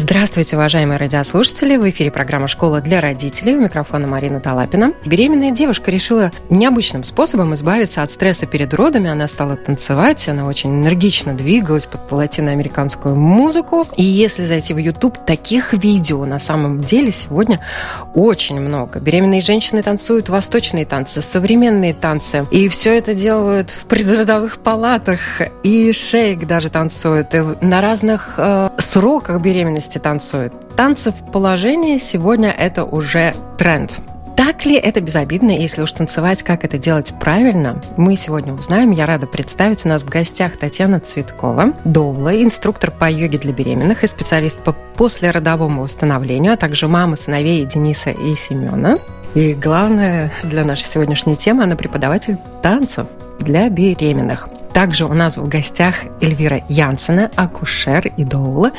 Здравствуйте, уважаемые радиослушатели! В эфире программа «Школа для родителей». У микрофона Марина Талапина. Беременная девушка решила необычным способом избавиться от стресса перед родами. Она стала танцевать, она очень энергично двигалась под латиноамериканскую музыку. И если зайти в YouTube, таких видео на самом деле сегодня очень много. Беременные женщины танцуют восточные танцы, современные танцы. И все это делают в предродовых палатах. И шейк даже танцуют. И на разных э, сроках беременности беременности танцуют. Танцы в положении сегодня это уже тренд. Так ли это безобидно, если уж танцевать, как это делать правильно, мы сегодня узнаем. Я рада представить у нас в гостях Татьяна Цветкова, доула, инструктор по йоге для беременных и специалист по послеродовому восстановлению, а также мама сыновей Дениса и Семена. И главное для нашей сегодняшней темы, она преподаватель танцев для беременных. Также у нас в гостях Эльвира Янсена, акушер и доула,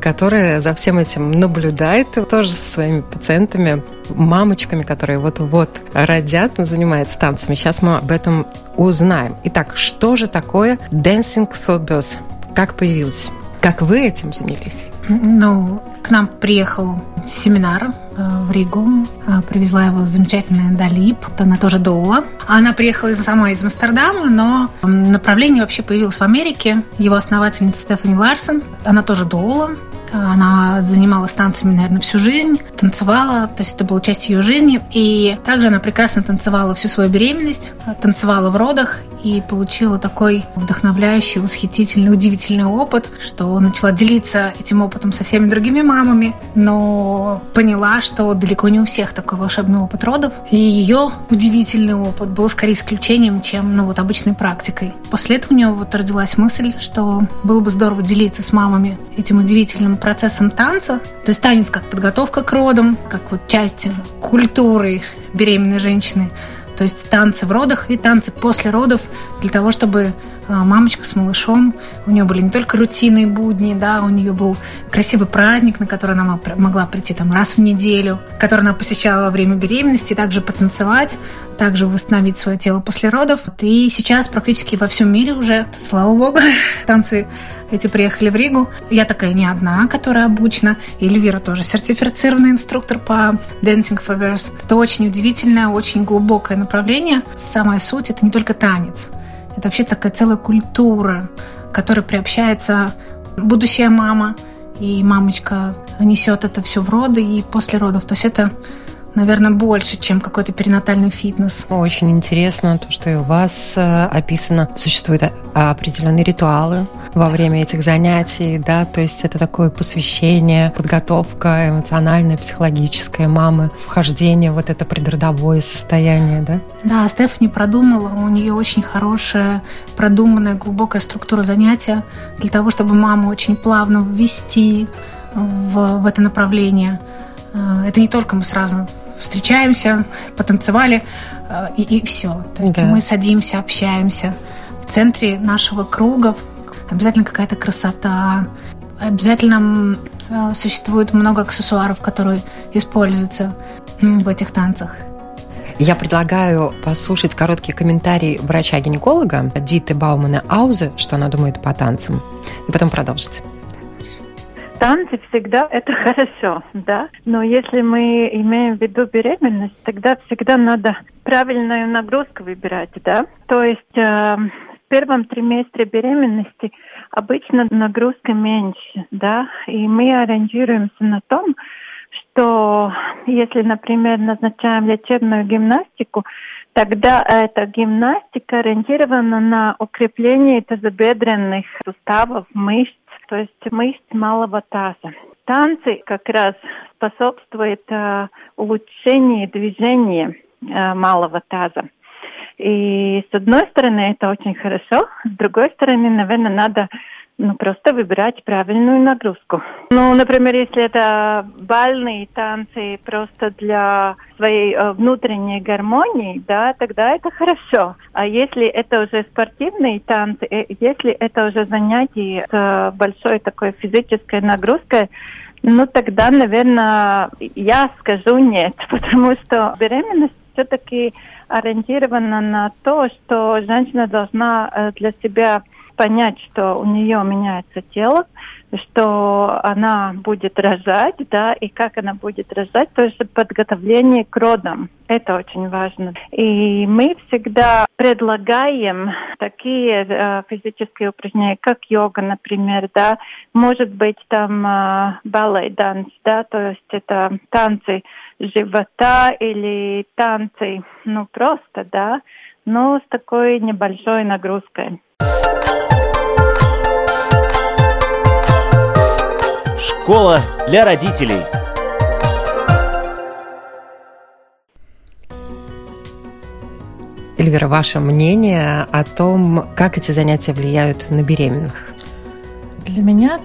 которая за всем этим наблюдает тоже со своими пациентами, мамочками, которые вот-вот родят, занимается танцами. Сейчас мы об этом узнаем. Итак, что же такое Dancing for Birth? Как появился? Как вы этим занялись? Ну, к нам приехал семинар в Ригу. Э, привезла его замечательная Далип. Она тоже доула. Она приехала сама из Амстердама, но направление вообще появилось в Америке. Его основательница Стефани Ларсон. Она тоже доула. Она занималась танцами, наверное, всю жизнь, танцевала, то есть это была часть ее жизни. И также она прекрасно танцевала всю свою беременность, танцевала в родах и получила такой вдохновляющий, восхитительный, удивительный опыт, что начала делиться этим опытом со всеми другими мамами, но поняла, что далеко не у всех такой волшебный опыт родов. И ее удивительный опыт был скорее исключением, чем ну, вот, обычной практикой. После этого у нее вот родилась мысль, что было бы здорово делиться с мамами этим удивительным процессом танца. То есть танец как подготовка к родам, как вот часть культуры беременной женщины. То есть танцы в родах и танцы после родов для того, чтобы мамочка с малышом. У нее были не только рутинные будни, да, у нее был красивый праздник, на который она могла прийти там раз в неделю, который она посещала во время беременности, также потанцевать, также восстановить свое тело после родов. И сейчас практически во всем мире уже, слава богу, танцы эти приехали в Ригу. Я такая не одна, которая обучена. И Эльвира тоже сертифицированный инструктор по Dancing for Birth. Это очень удивительное, очень глубокое направление. Самая суть – это не только танец. Это вообще такая целая культура, к которой приобщается будущая мама, и мамочка несет это все в роды и после родов. То есть это наверное, больше, чем какой-то перинатальный фитнес. Очень интересно то, что и у вас э, описано. Существуют э, определенные ритуалы во время этих занятий, да, то есть это такое посвящение, подготовка эмоциональная, психологическая мамы, вхождение в вот это предродовое состояние, да? Да, Стефани продумала, у нее очень хорошая, продуманная, глубокая структура занятия для того, чтобы маму очень плавно ввести в, в это направление. Э, это не только мы сразу встречаемся, потанцевали э, и, и все. То есть да. мы садимся, общаемся. В центре нашего круга обязательно какая-то красота, обязательно э, существует много аксессуаров, которые используются в этих танцах. Я предлагаю послушать короткий комментарий врача-гинеколога Диты Баумана Аузе, что она думает по танцам, и потом продолжить танцы всегда это хорошо, да. Но если мы имеем в виду беременность, тогда всегда надо правильную нагрузку выбирать, да. То есть э, в первом триместре беременности обычно нагрузка меньше, да, и мы ориентируемся на том, что если, например, назначаем лечебную гимнастику, тогда эта гимнастика ориентирована на укрепление тазобедренных суставов, мышц, то есть мышц малого таза. Танцы как раз способствуют э, улучшению движения э, малого таза. И с одной стороны это очень хорошо, с другой стороны, наверное, надо ну, просто выбирать правильную нагрузку. Ну, например, если это бальные танцы просто для своей э, внутренней гармонии, да, тогда это хорошо. А если это уже спортивные танцы, э, если это уже занятия с большой такой физической нагрузкой, ну, тогда, наверное, я скажу нет, потому что беременность все-таки ориентирована на то, что женщина должна э, для себя понять, что у нее меняется тело, что она будет рожать, да, и как она будет рожать, то есть подготовление к родам. Это очень важно. И мы всегда предлагаем такие э, физические упражнения, как йога, например, да, может быть там э, балет данс, да, то есть это танцы живота или танцы, ну просто, да, но с такой небольшой нагрузкой. Школа для родителей. Эльвира, ваше мнение о том, как эти занятия влияют на беременных? Для меня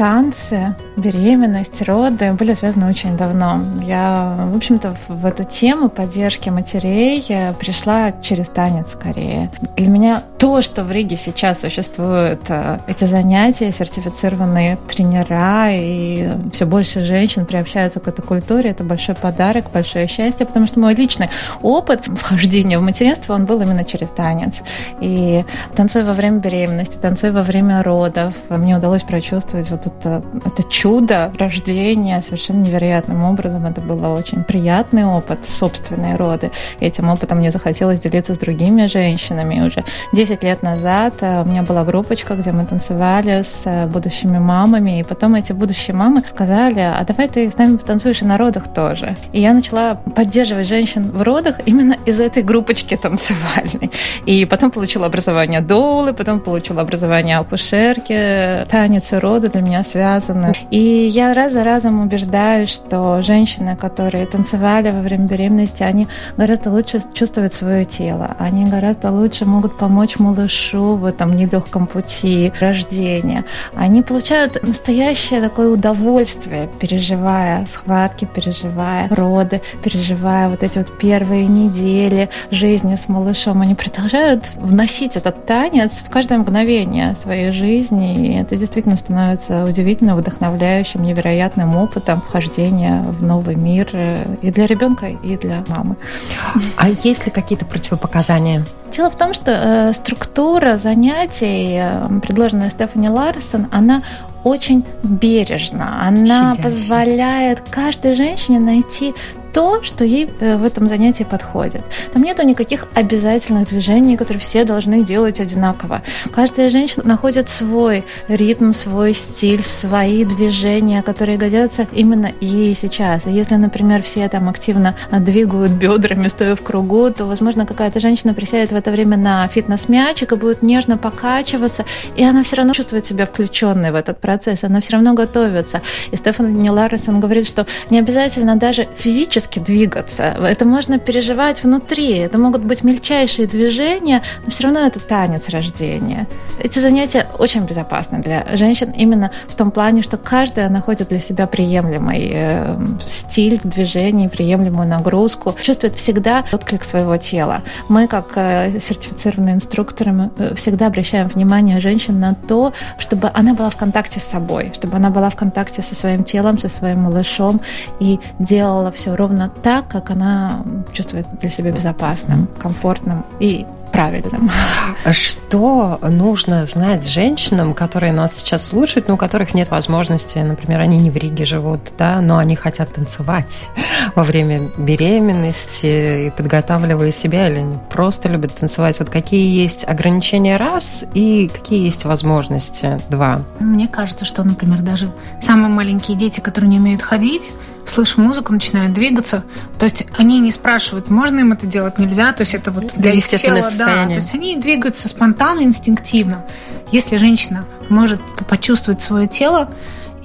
танцы, беременность, роды были связаны очень давно. Я, в общем-то, в эту тему поддержки матерей пришла через танец скорее. Для меня то, что в Риге сейчас существуют э, эти занятия, сертифицированные тренера, и все больше женщин приобщаются к этой культуре, это большой подарок, большое счастье, потому что мой личный опыт вхождения в материнство, он был именно через танец. И танцуя во время беременности, танцуя во время родов, мне удалось прочувствовать вот это, это чудо рождения совершенно невероятным образом. Это был очень приятный опыт, собственные роды. И этим опытом мне захотелось делиться с другими женщинами. Уже 10 лет назад э, у меня была группочка, где мы танцевали с э, будущими мамами, и потом эти будущие мамы сказали, а давай ты с нами потанцуешь и на родах тоже. И я начала поддерживать женщин в родах именно из этой группочки танцевальной. И потом получила образование доулы, потом получила образование акушерки. Танец и роды для меня связаны. И я раз за разом убеждаюсь, что женщины, которые танцевали во время беременности, они гораздо лучше чувствуют свое тело, они гораздо лучше могут помочь малышу в этом нелегком пути рождения. Они получают настоящее такое удовольствие, переживая схватки, переживая роды, переживая вот эти вот первые недели жизни с малышом. Они продолжают вносить этот танец в каждое мгновение своей жизни, и это действительно становится удивительно вдохновляющим, невероятным опытом вхождения в новый мир э, и для ребенка, и для мамы. А есть ли какие-то противопоказания? Дело в том, что э, структура занятий, э, предложенная Стефани Ларсон, она очень бережно. Она Щадящая. позволяет каждой женщине найти то, что ей э, в этом занятии подходит. Там нету никаких обязательных движений, которые все должны делать одинаково. Каждая женщина находит свой ритм, свой стиль, свои движения, которые годятся именно ей сейчас. И если, например, все там активно двигают бедрами, стоя в кругу, то, возможно, какая-то женщина присядет в это время на фитнес-мячик и будет нежно покачиваться, и она все равно чувствует себя включенной в этот процесс, она все равно готовится. И Стефан Ларрисон говорит, что не обязательно даже физически физически двигаться. Это можно переживать внутри. Это могут быть мельчайшие движения, но все равно это танец рождения. Эти занятия очень безопасны для женщин именно в том плане, что каждая находит для себя приемлемый э, стиль движений, приемлемую нагрузку, чувствует всегда отклик своего тела. Мы, как э, сертифицированные инструкторы, мы э, всегда обращаем внимание женщин на то, чтобы она была в контакте с собой, чтобы она была в контакте со своим телом, со своим малышом и делала все ровно ровно так, как она чувствует для себя безопасным, комфортным и правильным. Что нужно знать женщинам, которые нас сейчас слушают, но у которых нет возможности, например, они не в Риге живут, да, но они хотят танцевать во время беременности и подготавливая себя, или они просто любят танцевать. Вот какие есть ограничения раз и какие есть возможности два? Мне кажется, что, например, даже самые маленькие дети, которые не умеют ходить, слышат музыку, начинают двигаться. То есть они не спрашивают, можно им это делать, нельзя. То есть это вот для их тела, да. То есть они двигаются спонтанно, инстинктивно. Если женщина может почувствовать свое тело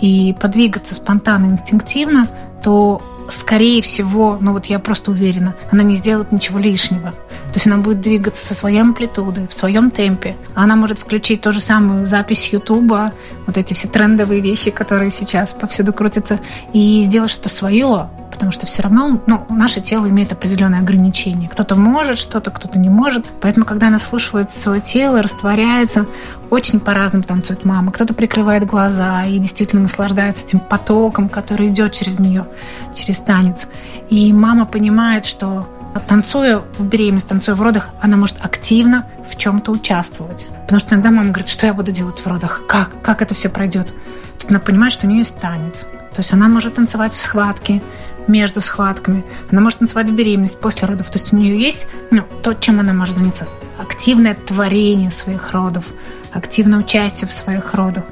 и подвигаться спонтанно, инстинктивно, то скорее всего, ну вот я просто уверена, она не сделает ничего лишнего. есть она будет двигаться со своей амплитудой, в своем темпе. Она может включить ту же самую запись Ютуба, вот эти все трендовые вещи, которые сейчас повсюду крутятся, и сделать что-то свое, потому что все равно ну, наше тело имеет определенные ограничения. Кто-то может что-то, кто-то не может. Поэтому, когда она слушает свое тело, растворяется, очень по-разному танцует мама. Кто-то прикрывает глаза и действительно наслаждается этим потоком, который идет через нее, через танец. И мама понимает, что танцуя в беременности, танцуя в родах, она может активно в чем-то участвовать. Потому что иногда мама говорит, что я буду делать в родах, как, как это все пройдет. Тут она понимает, что у нее есть танец. То есть она может танцевать в схватке, между схватками. Она может танцевать в беременность, после родов. То есть у нее есть ну, то, чем она может заняться. Активное творение своих родов, активное участие в своих родах.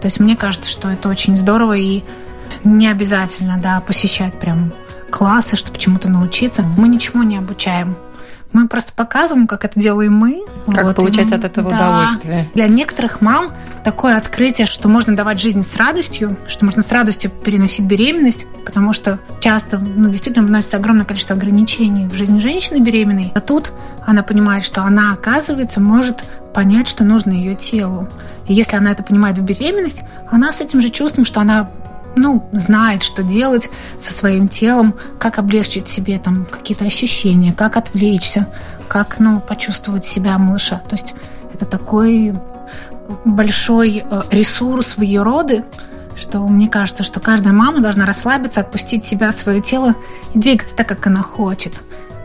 То есть мне кажется, что это очень здорово и не обязательно да, посещать прям классы, чтобы чему-то научиться. Мы ничему не обучаем. Мы просто показываем, как это делаем мы. Как вот, получать и, от этого да. удовольствие. Для некоторых мам такое открытие, что можно давать жизнь с радостью, что можно с радостью переносить беременность, потому что часто ну, действительно вносится огромное количество ограничений в жизнь женщины беременной. А тут она понимает, что она, оказывается, может понять, что нужно ее телу. И если она это понимает в беременность, она с этим же чувством, что она ну, знает, что делать со своим телом, как облегчить себе там какие-то ощущения, как отвлечься, как, ну, почувствовать себя малыша. То есть это такой большой э, ресурс в ее роды, что мне кажется, что каждая мама должна расслабиться, отпустить себя, свое тело и двигаться так, как она хочет.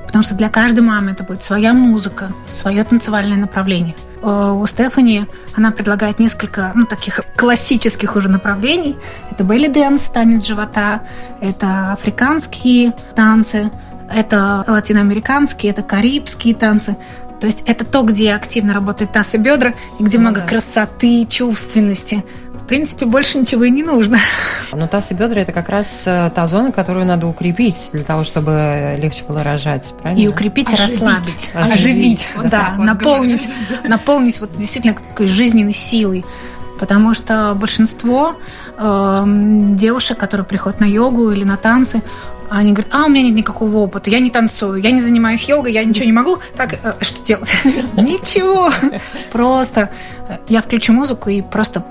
Потому что для каждой мамы это будет своя музыка, свое танцевальное направление – у Стефани она предлагает несколько ну, таких классических уже направлений. Это belly dance, танец живота, это африканские танцы, это латиноамериканские, это карибские танцы. То есть это то, где активно работает таз и бедра, и где ну, много да. красоты, чувственности в принципе, больше ничего и не нужно. Но таз и бедра – это как раз э, та зона, которую надо укрепить для того, чтобы легче было рожать, правильно? И укрепить, и расслабить. Оживить, оживить вот да, вот наполнить, наполнить вот действительно какой жизненной силой. Потому что большинство э, девушек, которые приходят на йогу или на танцы, они говорят, а, у меня нет никакого опыта, я не танцую, я не занимаюсь йогой, я ничего не могу. Так, э, что делать? Ничего. Просто э, я включу музыку и просто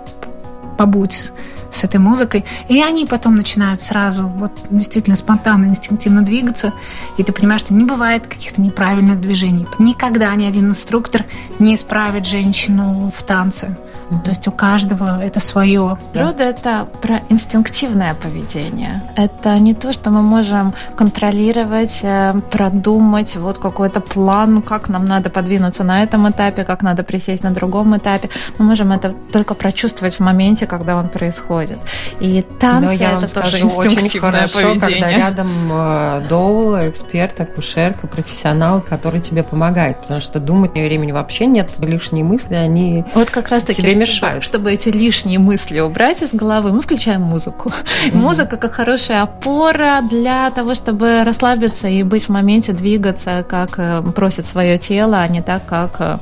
побудь с этой музыкой. И они потом начинают сразу вот действительно спонтанно, инстинктивно двигаться. И ты понимаешь, что не бывает каких-то неправильных движений. Никогда ни один инструктор не исправит женщину в танце. То есть у каждого это свое. Природа это про инстинктивное поведение. Это не то, что мы можем контролировать, э, продумать вот какой-то план, как нам надо подвинуться на этом этапе, как надо присесть на другом этапе. Мы можем это только прочувствовать в моменте, когда он происходит. И танцы Но я это тоже скажу, очень хорошо, поведение. когда рядом э, доул, эксперт, акушерка, профессионал, который тебе помогает, потому что думать времени вообще нет, лишние мысли, они вот как раз таки тебе мешают. Чтобы эти лишние мысли убрать из головы, мы включаем музыку. Mm-hmm. Музыка как хорошая опора для того, чтобы расслабиться и быть в моменте, двигаться, как э, просит свое тело, а не так, как э,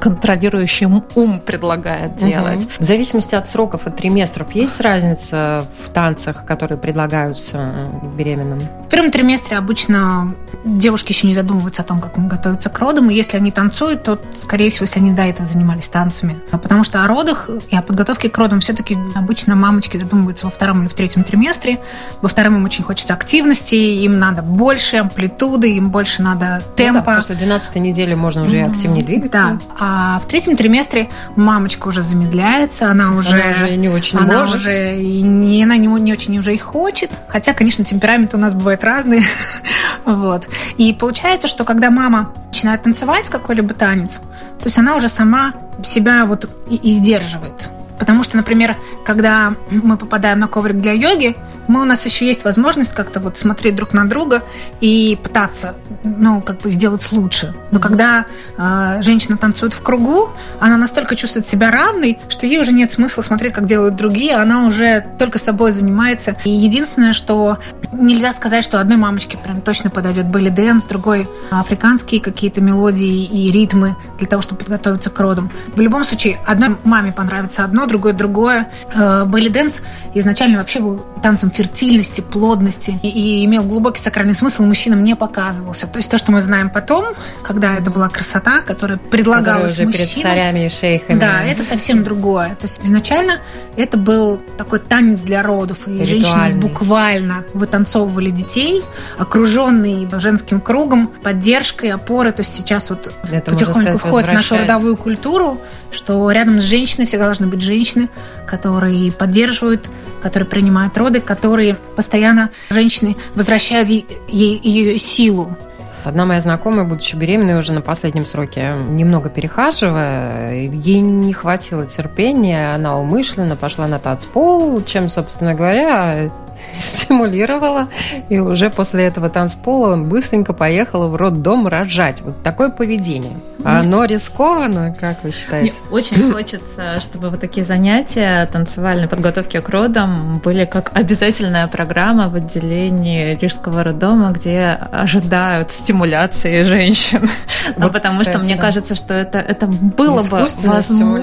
контролирующий ум предлагает делать. Mm-hmm. В зависимости от сроков, от триместров, есть разница в танцах, которые предлагаются беременным? В первом триместре обычно девушки еще не задумываются о том, как им готовиться к родам, и если они танцуют, то, скорее всего, если они до этого занимались танцами. Потому Потому что о родах и о подготовке к родам все-таки обычно мамочки задумываются во втором или в третьем триместре. Во втором им очень хочется активности, им надо больше амплитуды, им больше надо темпа. Ну да, после 12 недели можно уже активнее двигаться. Да. А в третьем триместре мамочка уже замедляется, она уже, она уже не очень она может. уже и не, она не, не очень уже и хочет. Хотя, конечно, темпераменты у нас бывают разные. вот. И получается, что когда мама начинает танцевать какой-либо танец, то есть она уже сама себя вот и, и сдерживает. Потому что, например, когда мы попадаем на коврик для йоги, мы, у нас еще есть возможность как-то вот смотреть друг на друга и пытаться, ну, как бы сделать лучше. Но когда э, женщина танцует в кругу, она настолько чувствует себя равной, что ей уже нет смысла смотреть, как делают другие, она уже только собой занимается. И единственное, что нельзя сказать, что одной мамочке прям точно подойдет belly dance, другой африканские какие-то мелодии и ритмы для того, чтобы подготовиться к родам. В любом случае, одной маме понравится одно, другой другое. Э, Belly dance изначально вообще был танцем фертильности, плодности и, и имел глубокий сакральный смысл, мужчинам не показывался. То есть то, что мы знаем потом, когда это была красота, которая предлагалась уже мужчинам, перед царями и шейхами. Да, это совсем другое. То есть изначально это был такой танец для родов, и женщины Ритуальный. буквально вытанцовывали детей, окруженные женским кругом, поддержкой, опорой. То есть сейчас вот Это, потихоньку сказать, входит в нашу родовую культуру, что рядом с женщиной всегда должны быть женщины, которые поддерживают, которые принимают роды, которые постоянно женщины возвращают ей, ее силу. Одна моя знакомая, будучи беременной уже на последнем сроке, немного перехаживая, ей не хватило терпения, она умышленно пошла на танцпол, чем, собственно говоря, стимулировала, и уже после этого танцпола быстренько поехала в роддом рожать. Вот такое поведение. Оно рискованно, как вы Мне считаете? очень хочется, чтобы вот такие занятия танцевальной подготовки к родам были как обязательная программа в отделении Рижского роддома, где ожидают стимуляции женщин. Ну, Вот, потому что кстати, мне да. кажется, что это, это было бы возможным.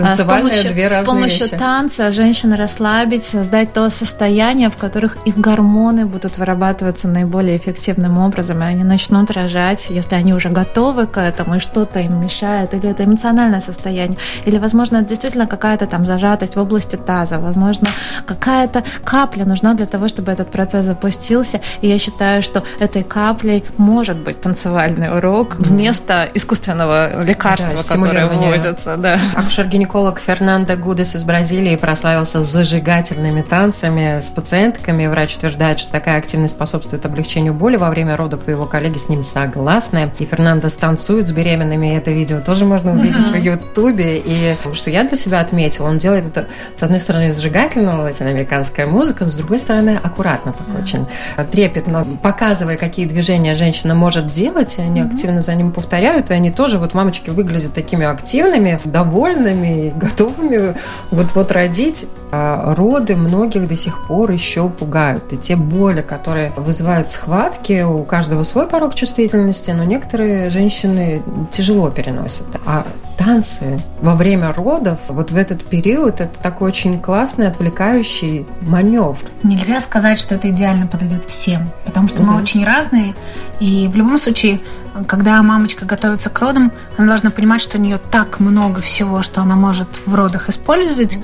А С помощью, две с помощью вещи. танца женщин расслабить, создать то состояние, в которых их гормоны будут вырабатываться наиболее эффективным образом, и они начнут рожать, если они уже готовы к этому, и что-то им мешает, или это эмоциональное состояние, или, возможно, это действительно какая-то там зажатость в области таза, возможно, какая-то капля нужна для того, чтобы этот процесс запустился, и я считаю, что этой каплей может быть танцевальный урок вместо искусственного лекарства, Да, которое вводится, да. Акушер-гинеколог Фернандо Гудес из Бразилии прославился зажигательными танцами с пациентками. Врач утверждает, что такая активность способствует облегчению боли во время родов, и его коллеги с ним согласны. И Фернандо танцует с беременными, и это видео тоже можно увидеть в Ютубе. И что я для себя отметила, он делает это, с одной стороны, зажигательно, латиноамериканская музыка, с другой стороны, аккуратно так очень трепетно, показывая, какие движения женщина может делать, и они активно за ним повторяют, и они тоже, вот мамочки выглядят такими активными, довольными готовыми вот-вот родить. А роды многих до сих пор еще пугают. И те боли, которые вызывают схватки, у каждого свой порог чувствительности, но некоторые женщины тяжело переносят. А танцы во время родов, вот в этот период, это такой очень классный, отвлекающий маневр. Нельзя сказать, что это идеально подойдет всем, потому что мы Мгм. очень разные, и в любом случае, когда мамочка готовится к родам, она должна понимать, что у нее так много всего, что она может в родах использовать.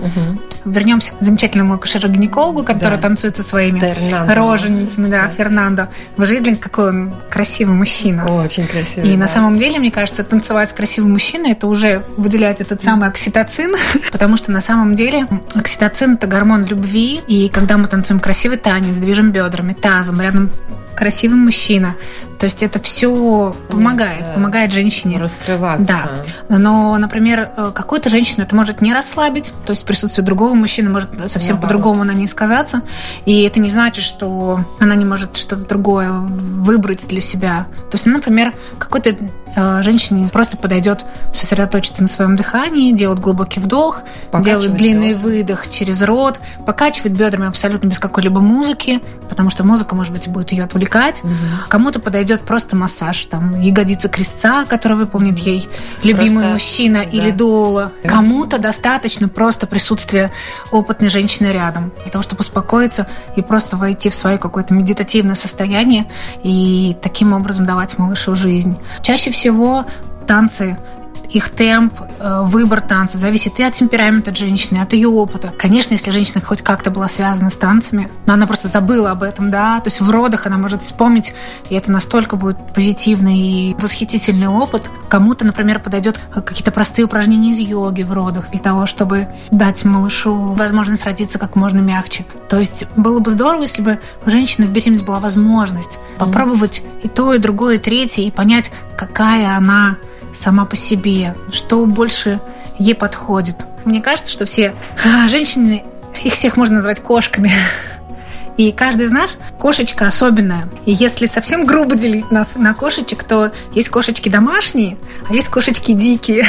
Вернемся к замечательному акушеру-гинекологу, который Да. танцует со своими Фернандо. роженицами, да, Фернандо. Вы же видели, какой он красивый мужчина. Очень красиво. И на да. самом деле, мне кажется, танцевать с красивым мужчиной это уже выделяет этот самый окситоцин, потому что на самом деле окситоцин это гормон любви, и когда мы танцуем красивый танец, движем бедрами, тазом, рядом красивый мужчина, то есть это все помогает, Да. помогает женщине. раскрываться. Да. Но, например, э, какую-то женщину это может не расслабить, то есть присутствие другого мужчины может совсем по-другому на ней сказаться, и это не значит, что она не может что-то другое выбрать для себя. То есть, ну, например, какой-то женщине просто подойдет сосредоточиться на своем дыхании, делать глубокий вдох, делать длинный бедра. выдох через рот, покачивать бедрами абсолютно без какой-либо музыки, потому что музыка, может быть, будет ее отвлекать. Кому-то подойдет просто массаж, там, ягодица крестца, который выполнит ей любимый Просто, мужчина да. или доула. Кому-то достаточно просто присутствия опытной женщины рядом, для того, чтобы успокоиться и просто войти в свое какое-то медитативное состояние и таким образом давать малышу жизнь. Чаще всего танцы. Их темп, выбор танца зависит и от темперамента женщины, от ее опыта. Конечно, если женщина хоть как-то была связана с танцами, но она просто забыла об этом, да, то есть в родах она может вспомнить, и это настолько будет позитивный и восхитительный опыт. Кому-то, например, подойдет какие-то простые упражнения из йоги в родах для того, чтобы дать малышу возможность родиться как можно мягче. То есть было бы здорово, если бы у женщины в беременности была возможность попробовать и то, и другое, и третье, и понять, какая она сама по себе, что больше ей подходит. Мне кажется, что все а, женщины, их всех можно назвать кошками. И каждый из нас кошечка особенная. И если совсем грубо делить нас на кошечек, то есть кошечки домашние, а есть кошечки дикие.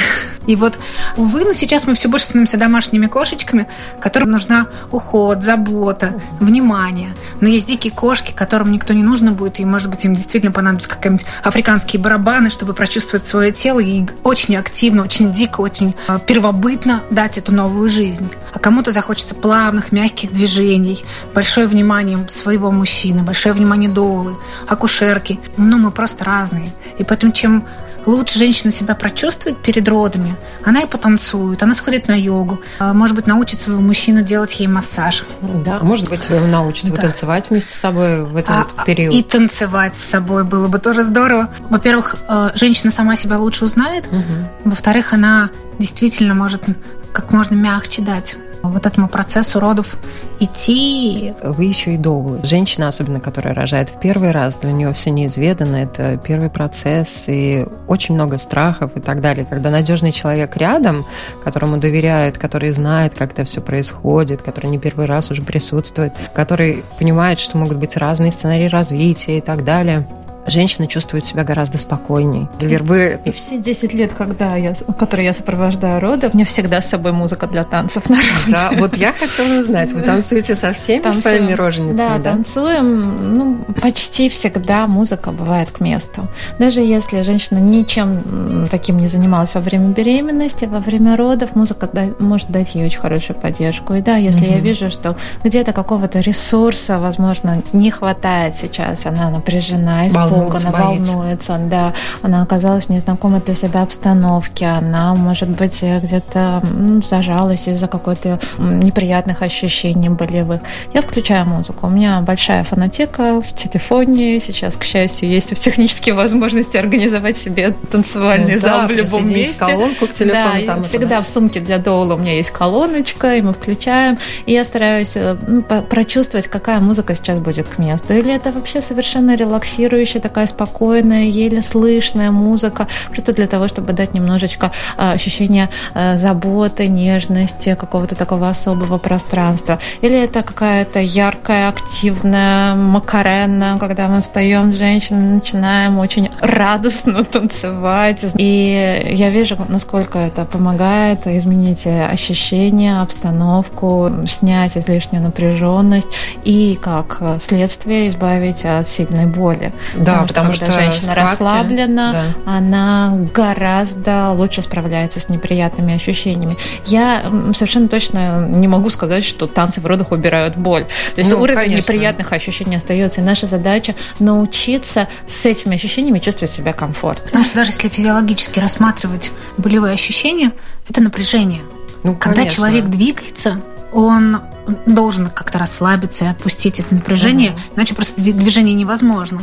И вот, увы, но сейчас мы все больше становимся домашними кошечками, которым нужна уход, забота, внимание. Но есть дикие кошки, которым никто не нужно будет, и, может быть, им действительно понадобятся какие-нибудь африканские барабаны, чтобы прочувствовать свое тело и очень активно, очень дико, очень э, первобытно дать эту новую жизнь. А кому-то захочется плавных, мягких движений, большое внимание своего мужчины, большое внимание доулы, акушерки. Ну, мы просто разные. И поэтому чем лучше женщина себя прочувствует перед родами, она и потанцует, она сходит на йогу, а, может быть, научит своего мужчину делать ей массаж. Да, может быть, его научит да. танцевать вместе с собой в этот а, период. И танцевать с собой было бы тоже здорово. Во-первых, э, женщина сама себя лучше узнает, угу. во-вторых, она действительно может как можно мягче дать вот этому процессу родов идти. Вы еще и долго. Женщина, особенно которая рожает в первый раз, для нее все неизведанно, это первый процесс и очень много страхов и так далее. Когда надежный человек рядом, которому доверяют, который знает, как это все происходит, который не первый раз уже присутствует, который понимает, что могут быть разные сценарии развития и так далее, женщина чувствует себя гораздо спокойнее. Например, вы... И все 10 лет, когда я, которые я сопровождаю роды, мне всегда с собой музыка для танцев на роде. Да, вот я хотела узнать, вы танцуете со всеми танцуем. своими роженицами, да? Да, танцуем. Ну, почти всегда музыка бывает к месту. Даже если женщина ничем таким не занималась во время беременности, во время родов, музыка может дать ей очень хорошую поддержку. И да, если угу. я вижу, что где-то какого-то ресурса, возможно, не хватает сейчас, она напряжена, испугана, испугана, боится. волнуется, да, она оказалась в незнакомой для себя обстановке, она, может быть, где-то ну, зажалась из-за какой-то неприятных ощущений болевых. Я включаю музыку. У меня большая фонотека в телефоне. Сейчас, к счастью, есть технические возможности организовать себе танцевальный ну, зал да, в любом месте. колонку к телефону. Да, там всегда в сумке для доула у меня есть колоночка, и мы включаем. И я стараюсь э, прочувствовать, какая музыка сейчас будет к месту. Или это вообще совершенно релаксирующая такая спокойная, еле слышная музыка, просто для того, чтобы дать немножечко а, ощущение а, заботы, нежности, какого-то такого особого пространства. Или это какая-то яркая, активная макарена, когда мы встаем, женщины, начинаем очень радостно танцевать. И я вижу, насколько это помогает изменить ощущения, обстановку, снять излишнюю напряженность и, как следствие, избавить от сильной боли. Да, потому, что, потому что женщина схватки, расслаблена, да. она гораздо лучше справляется с неприятными ощущениями. Я совершенно точно не могу сказать, что танцы в родах убирают боль. То есть ну, уровень конечно. неприятных ощущений остается. И наша задача научиться с этими ощущениями чувствовать себя комфортно. Потому что даже если физиологически рассматривать болевые ощущения, это напряжение. Ну, Когда конечно. человек двигается, он должен как-то расслабиться и отпустить это напряжение, угу. иначе просто движение невозможно.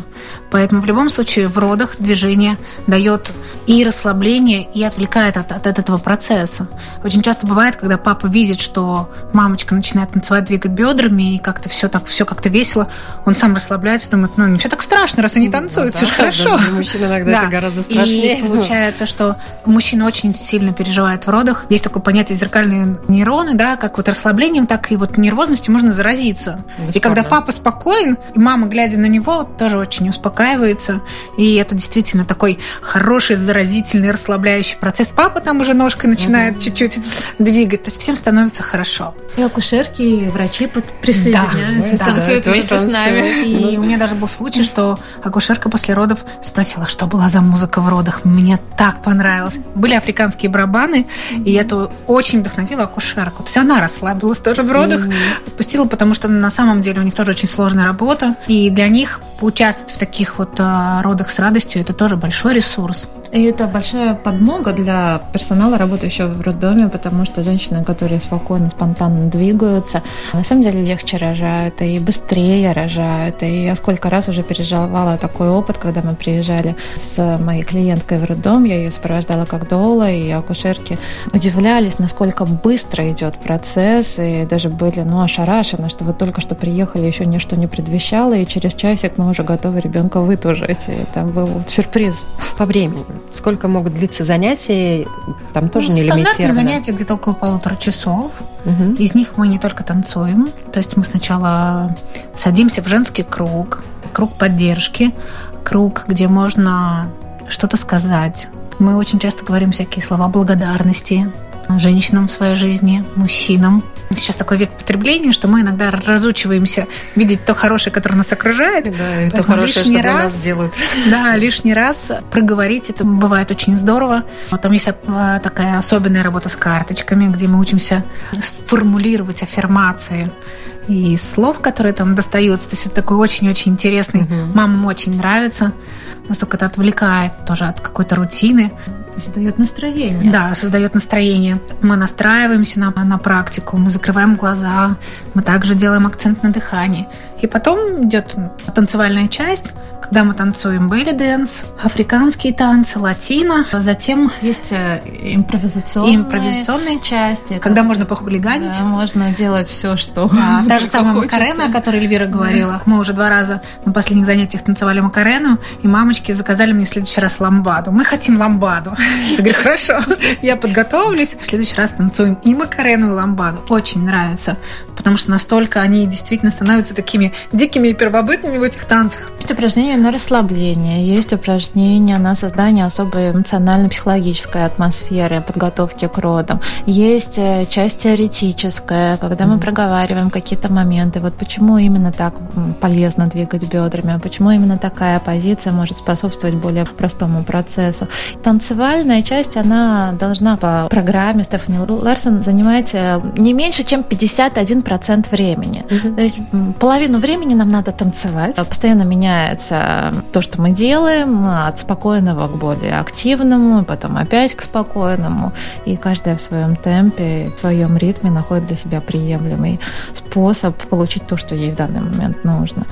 Поэтому в любом случае в родах движение дает и расслабление, и отвлекает от, от этого процесса. Очень часто бывает, когда папа видит, что мамочка начинает танцевать, двигать бедрами, и как-то все так, все как-то весело, он сам расслабляется, думает, ну не все так страшно, раз они танцуют, ну, все да, же хорошо. Для мужчин иногда да. это гораздо страшнее. И получается, что мужчина очень сильно переживает в родах. Есть такое понятие зеркальные нейроны, да, как вот расслаблением, так и вот нервозностью можно заразиться. Бесспорно. И когда папа спокоен, и мама, глядя на него, тоже очень успокаивается. И это действительно такой хороший, заразительный, расслабляющий процесс. Папа там уже ножкой начинает угу. чуть-чуть двигать. То есть всем становится хорошо. И акушерки, и врачи присоединяются, да, танцуют да, вместе с нами. И у меня даже был случай, что акушерка после родов спросила, что была за музыка в родах. Мне так понравилось. Были африканские барабаны, и это очень вдохновило акушерку. То есть она расслабилась тоже в родах, mm-hmm. отпустила, потому что на самом деле у них тоже очень сложная работа. И для них поучаствовать в таких вот а, родах с радостью это тоже большой ресурс. И это большая подмога для персонала, работающего в роддоме, потому что женщины, которые спокойно, спонтанно двигаются, на самом деле легче рожают и быстрее рожают. И я сколько раз уже переживала такой опыт, когда мы приезжали с моей клиенткой в роддом, я ее сопровождала как доула, и акушерки удивлялись, насколько быстро идет процесс, и даже были ну, ошарашены, что вот только что приехали, еще ничто не предвещало, и через часик мы уже готовы ребенка вытужить. И это был сюрприз по времени. Сколько могут длиться занятия? Там тоже ну, не лимитировано. занятия где-то около полутора часов. Угу. Из них мы не только танцуем. То есть мы сначала садимся в женский круг, круг поддержки, круг, где можно что-то сказать. Мы очень часто говорим всякие слова благодарности женщинам в своей жизни, мужчинам. Сейчас такой век потребления, что мы иногда разучиваемся видеть то хорошее, которое нас окружает. Да, и то хорошее, лишний что раз, нас делают. Да, лишний раз проговорить, это бывает очень здорово. Вот там есть а, такая особенная работа с карточками, где мы учимся формулировать аффирмации и слов, которые там достаются. То есть это такой очень-очень интересный. Угу. Мамам очень нравится. Настолько это отвлекает тоже от какой-то рутины. Создает настроение. Да, создает настроение. Мы настраиваемся на, на практику, мы закрываем глаза, мы также делаем акцент на дыхании. И потом идет танцевальная часть, когда мы танцуем belly dance, африканские танцы, латино. Затем есть э, импровизационные, импровизационные части, когда можно похулиганить. Да, можно делать все, что да, Та же самая Макарена, о которой Эльвира говорила. Мы уже два раза на последних занятиях танцевали Макарену, и мамочки заказали мне в следующий раз ламбаду. Мы хотим ламбаду. Я говорю, хорошо, я подготовлюсь. В следующий раз танцуем и Макарену, и ламбаду. Очень нравится, потому что настолько они действительно становятся такими дикими и первобытными в этих танцах. Это упражнение упражнения на расслабление, есть упражнения на создание особой эмоционально-психологической атмосферы, подготовки к родам. Есть э, часть теоретическая, когда мы проговариваем какие-то моменты. Вот почему именно так полезно двигать бедрами, а почему именно такая позиция может способствовать более простому процессу. Танцевальная часть, она должна по программе Стефани Ларсон занимать э, не меньше, чем 51% времени. Mm-hmm. То есть половину времени нам надо танцевать. Постоянно меняется то, что мы делаем, от спокойного к более активному, потом опять к спокойному. И каждая в своем темпе, в своем ритме находит для себя приемлемый способ получить то, что ей в данный момент нужно.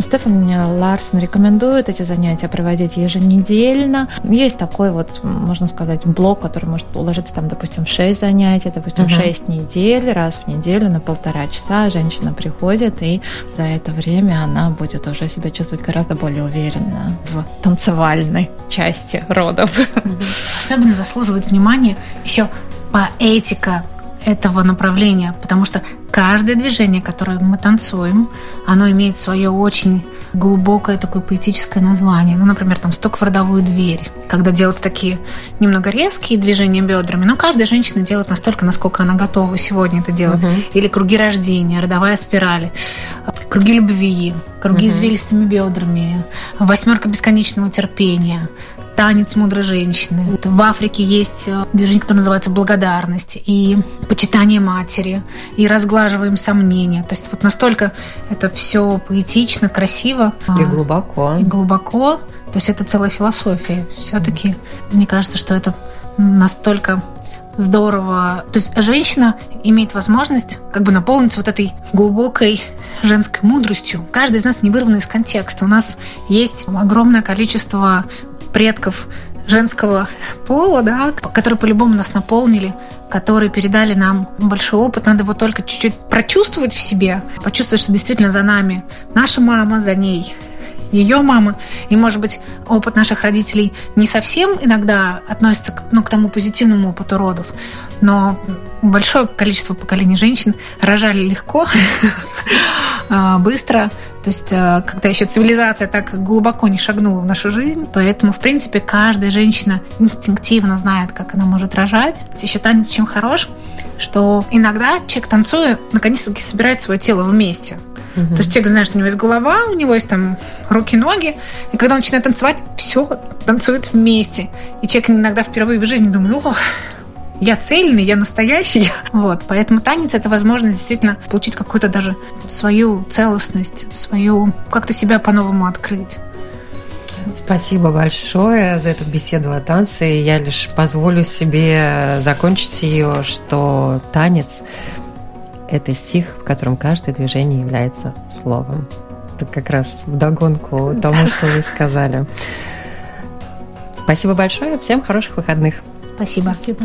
Стефани Ларсон рекомендует эти занятия проводить еженедельно. Есть такой вот, можно сказать, блок, который может уложиться там, допустим, в 6 занятий, допустим. 6 недель, раз в неделю на полтора часа женщина приходит, и за это время она будет уже себя чувствовать гораздо более уверенно в танцевальной части родов. Особенно заслуживает внимания еще поэтика этого направления, потому что каждое движение, которое мы танцуем, оно имеет свое очень глубокое такое поэтическое название. Ну, например, там «Стук в родовую дверь», когда делают такие немного резкие движения бедрами, но каждая женщина делает настолько, насколько она готова сегодня это делать. Угу. Или «Круги рождения», «Родовая спираль», «Круги любви», «Круги угу. извилистыми бедрами», «Восьмерка бесконечного терпения», танец мудрой женщины. В Африке есть э, движение, которое называется благодарность и почитание матери, и разглаживаем сомнения. То есть вот настолько это все поэтично, красиво. И глубоко. И глубоко. То есть это целая философия. Все-таки mm. мне кажется, что это настолько здорово. То есть женщина имеет возможность как бы наполниться вот этой глубокой женской мудростью. Каждый из нас не вырван из контекста. У нас есть огромное количество предков женского пола, да, которые по-любому нас наполнили, которые передали нам большой опыт. Надо его только чуть-чуть прочувствовать в себе, почувствовать, что действительно за нами наша мама, за ней ее мама. И, может быть, опыт наших родителей не совсем иногда относится к, ну, к тому позитивному опыту родов, но большое количество поколений женщин рожали легко, а, быстро, то есть, э, когда еще цивилизация так глубоко не шагнула в нашу жизнь, поэтому, в принципе, каждая женщина инстинктивно знает, как она может рожать. Еще танец чем хорош, что иногда человек, танцуя, наконец-таки собирает свое тело вместе. Угу. То есть человек знает, что у него есть голова, у него есть там руки, ноги, и когда он начинает танцевать, все танцует вместе. И человек иногда впервые в жизни думает, ох, я цельный, я настоящий. Вот, поэтому танец – это возможность действительно получить какую-то даже свою целостность, свою, как-то себя по-новому открыть. Спасибо большое за эту беседу о танце. Я лишь позволю себе закончить ее, что танец – это стих, в котором каждое движение является словом. Это как раз вдогонку тому, что вы сказали. Спасибо большое. Всем хороших выходных. Спасибо. Спасибо.